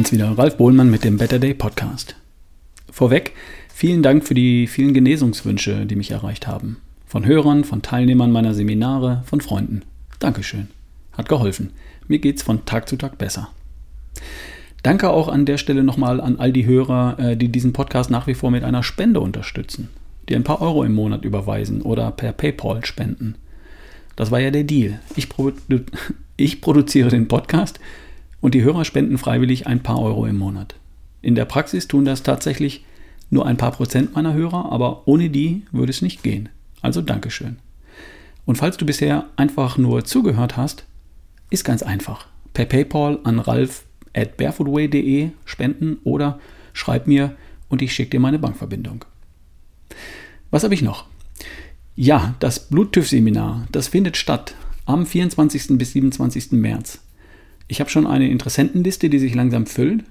bin's wieder, Ralf Bohlmann mit dem Better Day Podcast. Vorweg, vielen Dank für die vielen Genesungswünsche, die mich erreicht haben. Von Hörern, von Teilnehmern meiner Seminare, von Freunden. Dankeschön. Hat geholfen. Mir geht's von Tag zu Tag besser. Danke auch an der Stelle nochmal an all die Hörer, äh, die diesen Podcast nach wie vor mit einer Spende unterstützen, die ein paar Euro im Monat überweisen oder per PayPal spenden. Das war ja der Deal. Ich, produ ich produziere den Podcast und die Hörer spenden freiwillig ein paar Euro im Monat. In der Praxis tun das tatsächlich nur ein paar Prozent meiner Hörer, aber ohne die würde es nicht gehen. Also Dankeschön. Und falls du bisher einfach nur zugehört hast, ist ganz einfach. Per PayPal an ralf at barefootway.de spenden oder schreib mir und ich schicke dir meine Bankverbindung. Was habe ich noch? Ja, das Bluttüff-Seminar, das findet statt am 24. bis 27. März. Ich habe schon eine Interessentenliste, die sich langsam füllt.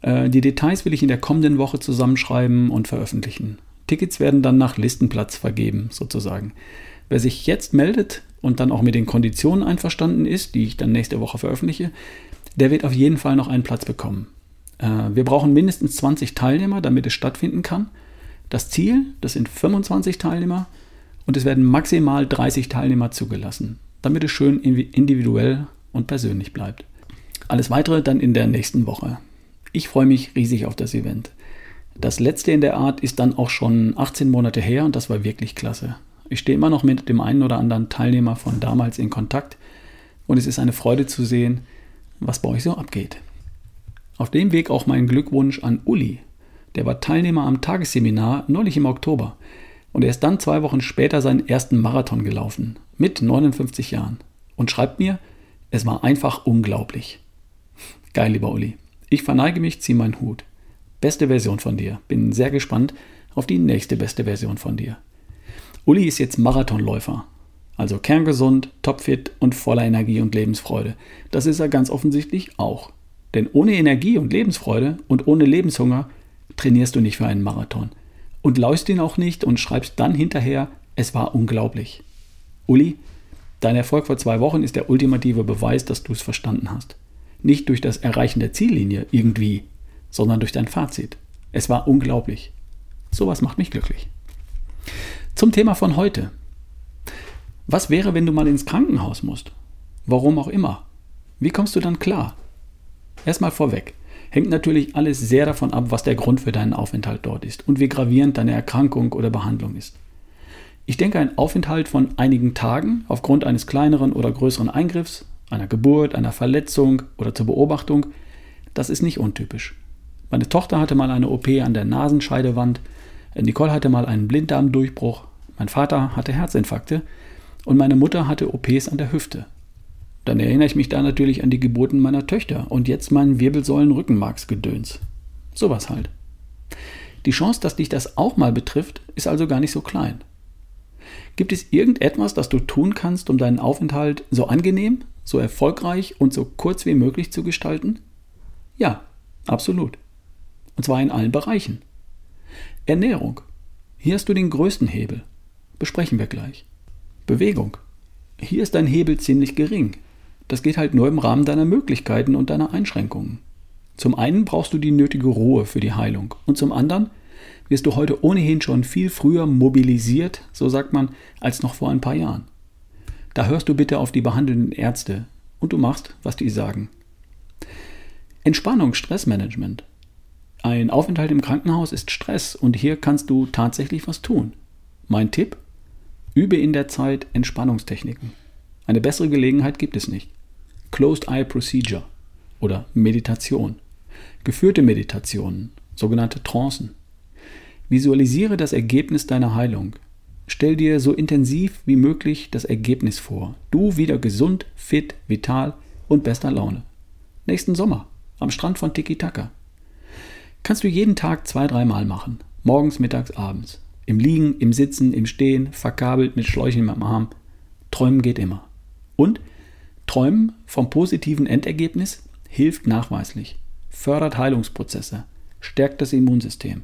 Äh, die Details will ich in der kommenden Woche zusammenschreiben und veröffentlichen. Tickets werden dann nach Listenplatz vergeben, sozusagen. Wer sich jetzt meldet und dann auch mit den Konditionen einverstanden ist, die ich dann nächste Woche veröffentliche, der wird auf jeden Fall noch einen Platz bekommen. Äh, wir brauchen mindestens 20 Teilnehmer, damit es stattfinden kann. Das Ziel, das sind 25 Teilnehmer und es werden maximal 30 Teilnehmer zugelassen, damit es schön individuell und persönlich bleibt. Alles weitere dann in der nächsten Woche. Ich freue mich riesig auf das Event. Das letzte in der Art ist dann auch schon 18 Monate her und das war wirklich klasse. Ich stehe immer noch mit dem einen oder anderen Teilnehmer von damals in Kontakt und es ist eine Freude zu sehen, was bei euch so abgeht. Auf dem Weg auch mein Glückwunsch an Uli. Der war Teilnehmer am Tagesseminar neulich im Oktober und er ist dann zwei Wochen später seinen ersten Marathon gelaufen, mit 59 Jahren, und schreibt mir, es war einfach unglaublich. Geil, lieber Uli. Ich verneige mich, zieh meinen Hut. Beste Version von dir. Bin sehr gespannt auf die nächste beste Version von dir. Uli ist jetzt Marathonläufer. Also kerngesund, topfit und voller Energie und Lebensfreude. Das ist er ganz offensichtlich auch. Denn ohne Energie und Lebensfreude und ohne Lebenshunger trainierst du nicht für einen Marathon und läufst ihn auch nicht und schreibst dann hinterher, es war unglaublich. Uli, dein Erfolg vor zwei Wochen ist der ultimative Beweis, dass du es verstanden hast. Nicht durch das Erreichen der Ziellinie irgendwie, sondern durch dein Fazit. Es war unglaublich. Sowas macht mich glücklich. Zum Thema von heute. Was wäre, wenn du mal ins Krankenhaus musst? Warum auch immer. Wie kommst du dann klar? Erstmal vorweg hängt natürlich alles sehr davon ab, was der Grund für deinen Aufenthalt dort ist und wie gravierend deine Erkrankung oder Behandlung ist. Ich denke, ein Aufenthalt von einigen Tagen aufgrund eines kleineren oder größeren Eingriffs, einer Geburt, einer Verletzung oder zur Beobachtung, das ist nicht untypisch. Meine Tochter hatte mal eine OP an der Nasenscheidewand, Nicole hatte mal einen Blinddarmdurchbruch, mein Vater hatte Herzinfarkte und meine Mutter hatte OPs an der Hüfte. Dann erinnere ich mich da natürlich an die Geburten meiner Töchter und jetzt meinen Wirbelsäulen-Rückenmarksgedöns. Sowas halt. Die Chance, dass dich das auch mal betrifft, ist also gar nicht so klein. Gibt es irgendetwas, das du tun kannst, um deinen Aufenthalt so angenehm, so erfolgreich und so kurz wie möglich zu gestalten? Ja, absolut. Und zwar in allen Bereichen. Ernährung. Hier hast du den größten Hebel. Besprechen wir gleich. Bewegung. Hier ist dein Hebel ziemlich gering. Das geht halt nur im Rahmen deiner Möglichkeiten und deiner Einschränkungen. Zum einen brauchst du die nötige Ruhe für die Heilung und zum anderen wirst du heute ohnehin schon viel früher mobilisiert, so sagt man, als noch vor ein paar Jahren. Da hörst du bitte auf die behandelnden Ärzte und du machst, was die sagen. Entspannung, Stressmanagement. Ein Aufenthalt im Krankenhaus ist Stress und hier kannst du tatsächlich was tun. Mein Tipp? Übe in der Zeit Entspannungstechniken. Eine bessere Gelegenheit gibt es nicht. Closed Eye Procedure oder Meditation, geführte Meditationen, sogenannte Trancen. Visualisiere das Ergebnis deiner Heilung. Stell dir so intensiv wie möglich das Ergebnis vor. Du wieder gesund, fit, vital und bester Laune. Nächsten Sommer am Strand von Tiki Taka. Kannst du jeden Tag zwei, dreimal machen. Morgens, mittags, abends. Im Liegen, im Sitzen, im Stehen, verkabelt mit Schläuchen im Arm. Träumen geht immer. Und Träumen vom positiven Endergebnis hilft nachweislich, fördert Heilungsprozesse, stärkt das Immunsystem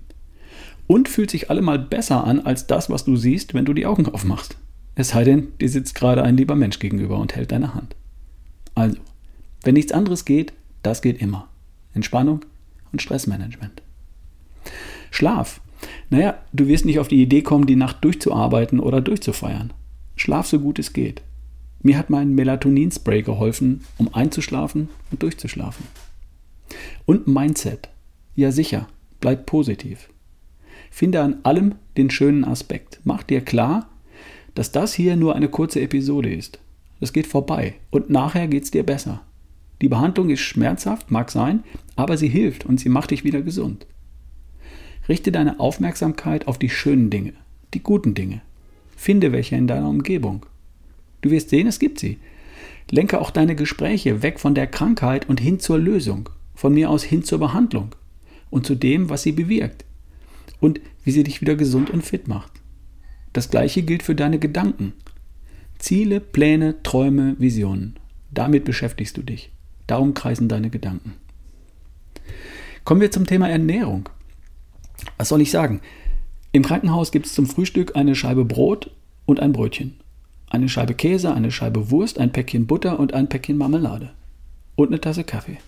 und fühlt sich allemal besser an als das, was du siehst, wenn du die Augen aufmachst. Es sei denn, dir sitzt gerade ein lieber Mensch gegenüber und hält deine Hand. Also, wenn nichts anderes geht, das geht immer. Entspannung und Stressmanagement. Schlaf. Naja, du wirst nicht auf die Idee kommen, die Nacht durchzuarbeiten oder durchzufeiern. Schlaf so gut es geht. Mir hat mein Melatonin-Spray geholfen, um einzuschlafen und durchzuschlafen. Und Mindset. Ja sicher, bleib positiv. Finde an allem den schönen Aspekt. Mach dir klar, dass das hier nur eine kurze Episode ist. Das geht vorbei und nachher geht es dir besser. Die Behandlung ist schmerzhaft, mag sein, aber sie hilft und sie macht dich wieder gesund. Richte deine Aufmerksamkeit auf die schönen Dinge, die guten Dinge. Finde welche in deiner Umgebung. Du wirst sehen, es gibt sie. Lenke auch deine Gespräche weg von der Krankheit und hin zur Lösung, von mir aus hin zur Behandlung und zu dem, was sie bewirkt und wie sie dich wieder gesund und fit macht. Das gleiche gilt für deine Gedanken. Ziele, Pläne, Träume, Visionen. Damit beschäftigst du dich. Darum kreisen deine Gedanken. Kommen wir zum Thema Ernährung. Was soll ich sagen? Im Krankenhaus gibt es zum Frühstück eine Scheibe Brot und ein Brötchen. Eine Scheibe Käse, eine Scheibe Wurst, ein Päckchen Butter und ein Päckchen Marmelade. Und eine Tasse Kaffee.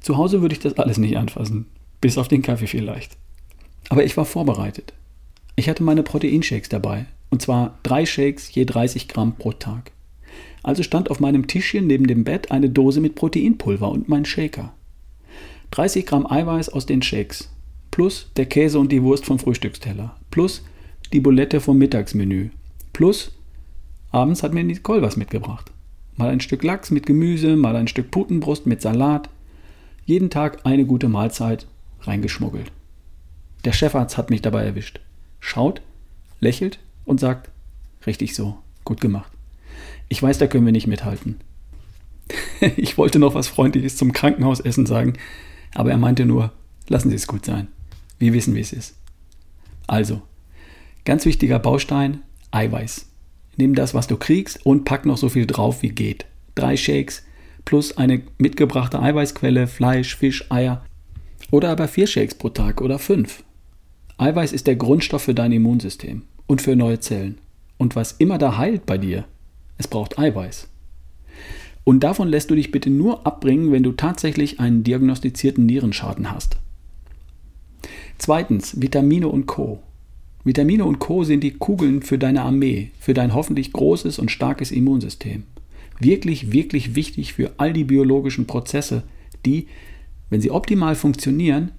Zu Hause würde ich das alles nicht anfassen. Bis auf den Kaffee vielleicht. Aber ich war vorbereitet. Ich hatte meine Proteinshakes dabei. Und zwar drei Shakes je 30 Gramm pro Tag. Also stand auf meinem Tischchen neben dem Bett eine Dose mit Proteinpulver und mein Shaker. 30 Gramm Eiweiß aus den Shakes, plus der Käse und die Wurst vom Frühstücksteller, plus die Bulette vom Mittagsmenü, plus abends hat mir Nicole was mitgebracht. Mal ein Stück Lachs mit Gemüse, mal ein Stück Putenbrust mit Salat. Jeden Tag eine gute Mahlzeit reingeschmuggelt. Der Chefarzt hat mich dabei erwischt. Schaut, lächelt und sagt, richtig so, gut gemacht. Ich weiß, da können wir nicht mithalten. ich wollte noch was Freundliches zum Krankenhausessen sagen, aber er meinte nur, lassen Sie es gut sein. Wir wissen, wie es ist. Also, ganz wichtiger Baustein, Eiweiß. Nimm das, was du kriegst und pack noch so viel drauf, wie geht. Drei Shakes plus eine mitgebrachte Eiweißquelle, Fleisch, Fisch, Eier. Oder aber vier Shakes pro Tag oder fünf. Eiweiß ist der Grundstoff für dein Immunsystem und für neue Zellen. Und was immer da heilt bei dir, es braucht Eiweiß. Und davon lässt du dich bitte nur abbringen, wenn du tatsächlich einen diagnostizierten Nierenschaden hast. Zweitens, Vitamine und Co. Vitamine und Co sind die Kugeln für deine Armee, für dein hoffentlich großes und starkes Immunsystem. Wirklich, wirklich wichtig für all die biologischen Prozesse, die, wenn sie optimal funktionieren,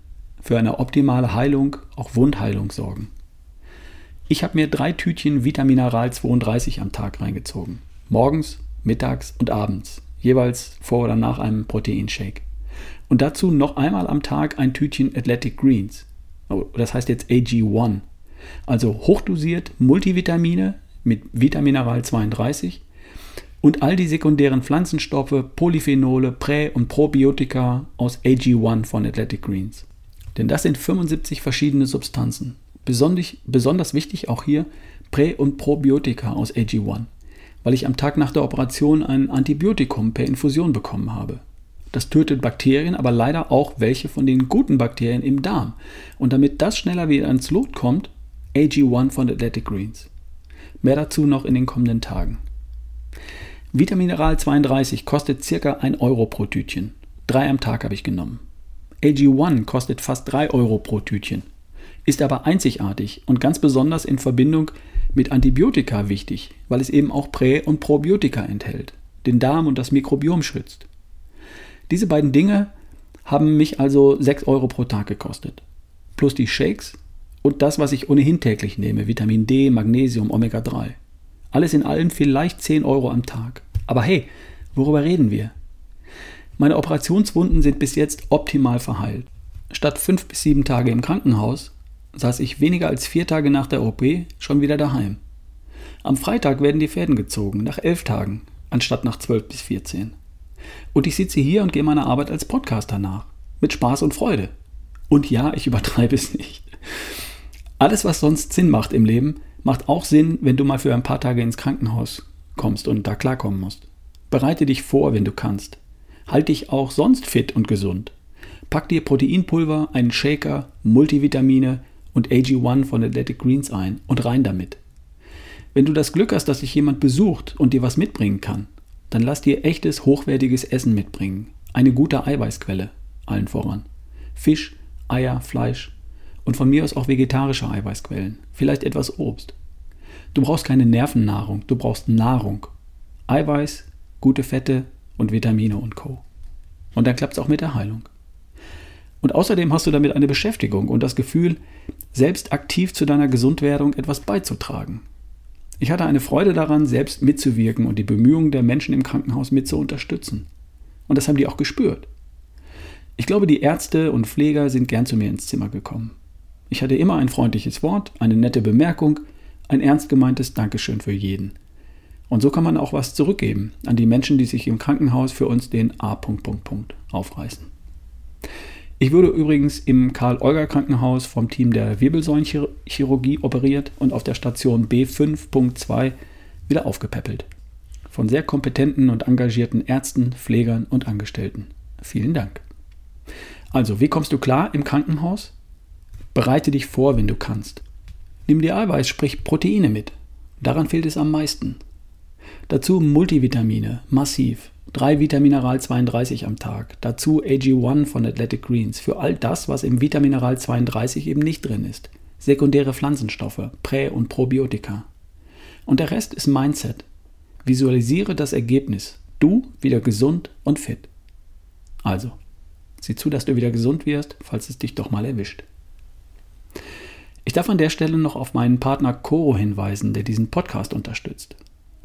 für eine optimale Heilung, auch Wundheilung sorgen. Ich habe mir drei Tütchen Vitamineral 32 am Tag reingezogen. Morgens, mittags und abends, jeweils vor oder nach einem Proteinshake. Und dazu noch einmal am Tag ein Tütchen Athletic Greens. Oh, das heißt jetzt AG1. Also hochdosiert Multivitamine mit Vitamineral 32 und all die sekundären Pflanzenstoffe, Polyphenole, Prä- und Probiotika aus AG1 von Athletic Greens. Denn das sind 75 verschiedene Substanzen. Besonders, besonders wichtig auch hier Prä- und Probiotika aus AG1 weil ich am Tag nach der Operation ein Antibiotikum per Infusion bekommen habe. Das tötet Bakterien, aber leider auch welche von den guten Bakterien im Darm. Und damit das schneller wieder ins Lot kommt, AG1 von Athletic Greens. Mehr dazu noch in den kommenden Tagen. Vitamineral 32 kostet circa 1 Euro pro Tütchen. Drei am Tag habe ich genommen. AG1 kostet fast 3 Euro pro Tütchen, ist aber einzigartig und ganz besonders in Verbindung mit Antibiotika wichtig, weil es eben auch Prä- und Probiotika enthält, den Darm und das Mikrobiom schützt. Diese beiden Dinge haben mich also 6 Euro pro Tag gekostet. Plus die Shakes und das, was ich ohnehin täglich nehme, Vitamin D, Magnesium, Omega-3. Alles in allem vielleicht 10 Euro am Tag. Aber hey, worüber reden wir? Meine Operationswunden sind bis jetzt optimal verheilt. Statt 5 bis 7 Tage im Krankenhaus saß ich weniger als vier Tage nach der OP schon wieder daheim. Am Freitag werden die Fäden gezogen, nach elf Tagen, anstatt nach zwölf bis vierzehn. Und ich sitze hier und gehe meiner Arbeit als Podcaster nach. Mit Spaß und Freude. Und ja, ich übertreibe es nicht. Alles, was sonst Sinn macht im Leben, macht auch Sinn, wenn du mal für ein paar Tage ins Krankenhaus kommst und da klarkommen musst. Bereite dich vor, wenn du kannst. Halt dich auch sonst fit und gesund. Pack dir Proteinpulver, einen Shaker, Multivitamine, und AG1 von Athletic Greens ein und rein damit. Wenn du das Glück hast, dass dich jemand besucht und dir was mitbringen kann, dann lass dir echtes, hochwertiges Essen mitbringen. Eine gute Eiweißquelle. allen voran. Fisch, Eier, Fleisch und von mir aus auch vegetarische Eiweißquellen, vielleicht etwas Obst. Du brauchst keine Nervennahrung, du brauchst Nahrung. Eiweiß, gute Fette und Vitamine und Co. Und dann klappt es auch mit der Heilung. Und außerdem hast du damit eine Beschäftigung und das Gefühl, selbst aktiv zu deiner Gesundwerdung etwas beizutragen. Ich hatte eine Freude daran, selbst mitzuwirken und die Bemühungen der Menschen im Krankenhaus mit zu unterstützen. Und das haben die auch gespürt. Ich glaube, die Ärzte und Pfleger sind gern zu mir ins Zimmer gekommen. Ich hatte immer ein freundliches Wort, eine nette Bemerkung, ein ernst gemeintes Dankeschön für jeden. Und so kann man auch was zurückgeben an die Menschen, die sich im Krankenhaus für uns den A. aufreißen. Ich wurde übrigens im Karl-Euger-Krankenhaus vom Team der Wirbelsäulenchirurgie operiert und auf der Station B5.2 wieder aufgepäppelt. Von sehr kompetenten und engagierten Ärzten, Pflegern und Angestellten. Vielen Dank. Also, wie kommst du klar im Krankenhaus? Bereite dich vor, wenn du kannst. Nimm dir Eiweiß, sprich Proteine mit. Daran fehlt es am meisten. Dazu Multivitamine, massiv. 3 Vitamineral 32 am Tag. Dazu AG1 von Athletic Greens für all das, was im Vitamineral 32 eben nicht drin ist. Sekundäre Pflanzenstoffe, Prä- und Probiotika. Und der Rest ist Mindset. Visualisiere das Ergebnis. Du wieder gesund und fit. Also, sieh zu, dass du wieder gesund wirst, falls es dich doch mal erwischt. Ich darf an der Stelle noch auf meinen Partner Coro hinweisen, der diesen Podcast unterstützt.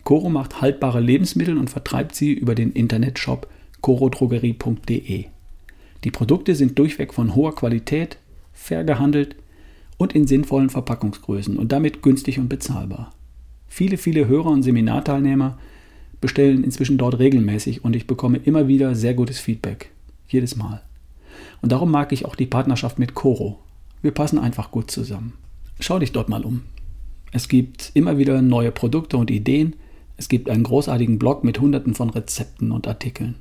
Coro macht haltbare Lebensmittel und vertreibt sie über den Internetshop corodrogerie.de. Die Produkte sind durchweg von hoher Qualität, fair gehandelt und in sinnvollen Verpackungsgrößen und damit günstig und bezahlbar. Viele, viele Hörer und Seminarteilnehmer bestellen inzwischen dort regelmäßig und ich bekomme immer wieder sehr gutes Feedback. Jedes Mal. Und darum mag ich auch die Partnerschaft mit Coro. Wir passen einfach gut zusammen. Schau dich dort mal um. Es gibt immer wieder neue Produkte und Ideen, es gibt einen großartigen Blog mit hunderten von Rezepten und Artikeln.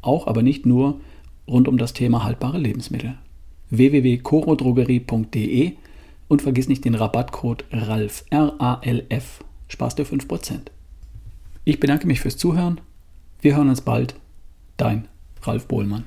Auch aber nicht nur rund um das Thema haltbare Lebensmittel. www.corodrogerie.de und vergiss nicht den Rabattcode RALF, R-A-L-F, sparst du 5%. Ich bedanke mich fürs Zuhören. Wir hören uns bald. Dein Ralf Bohlmann.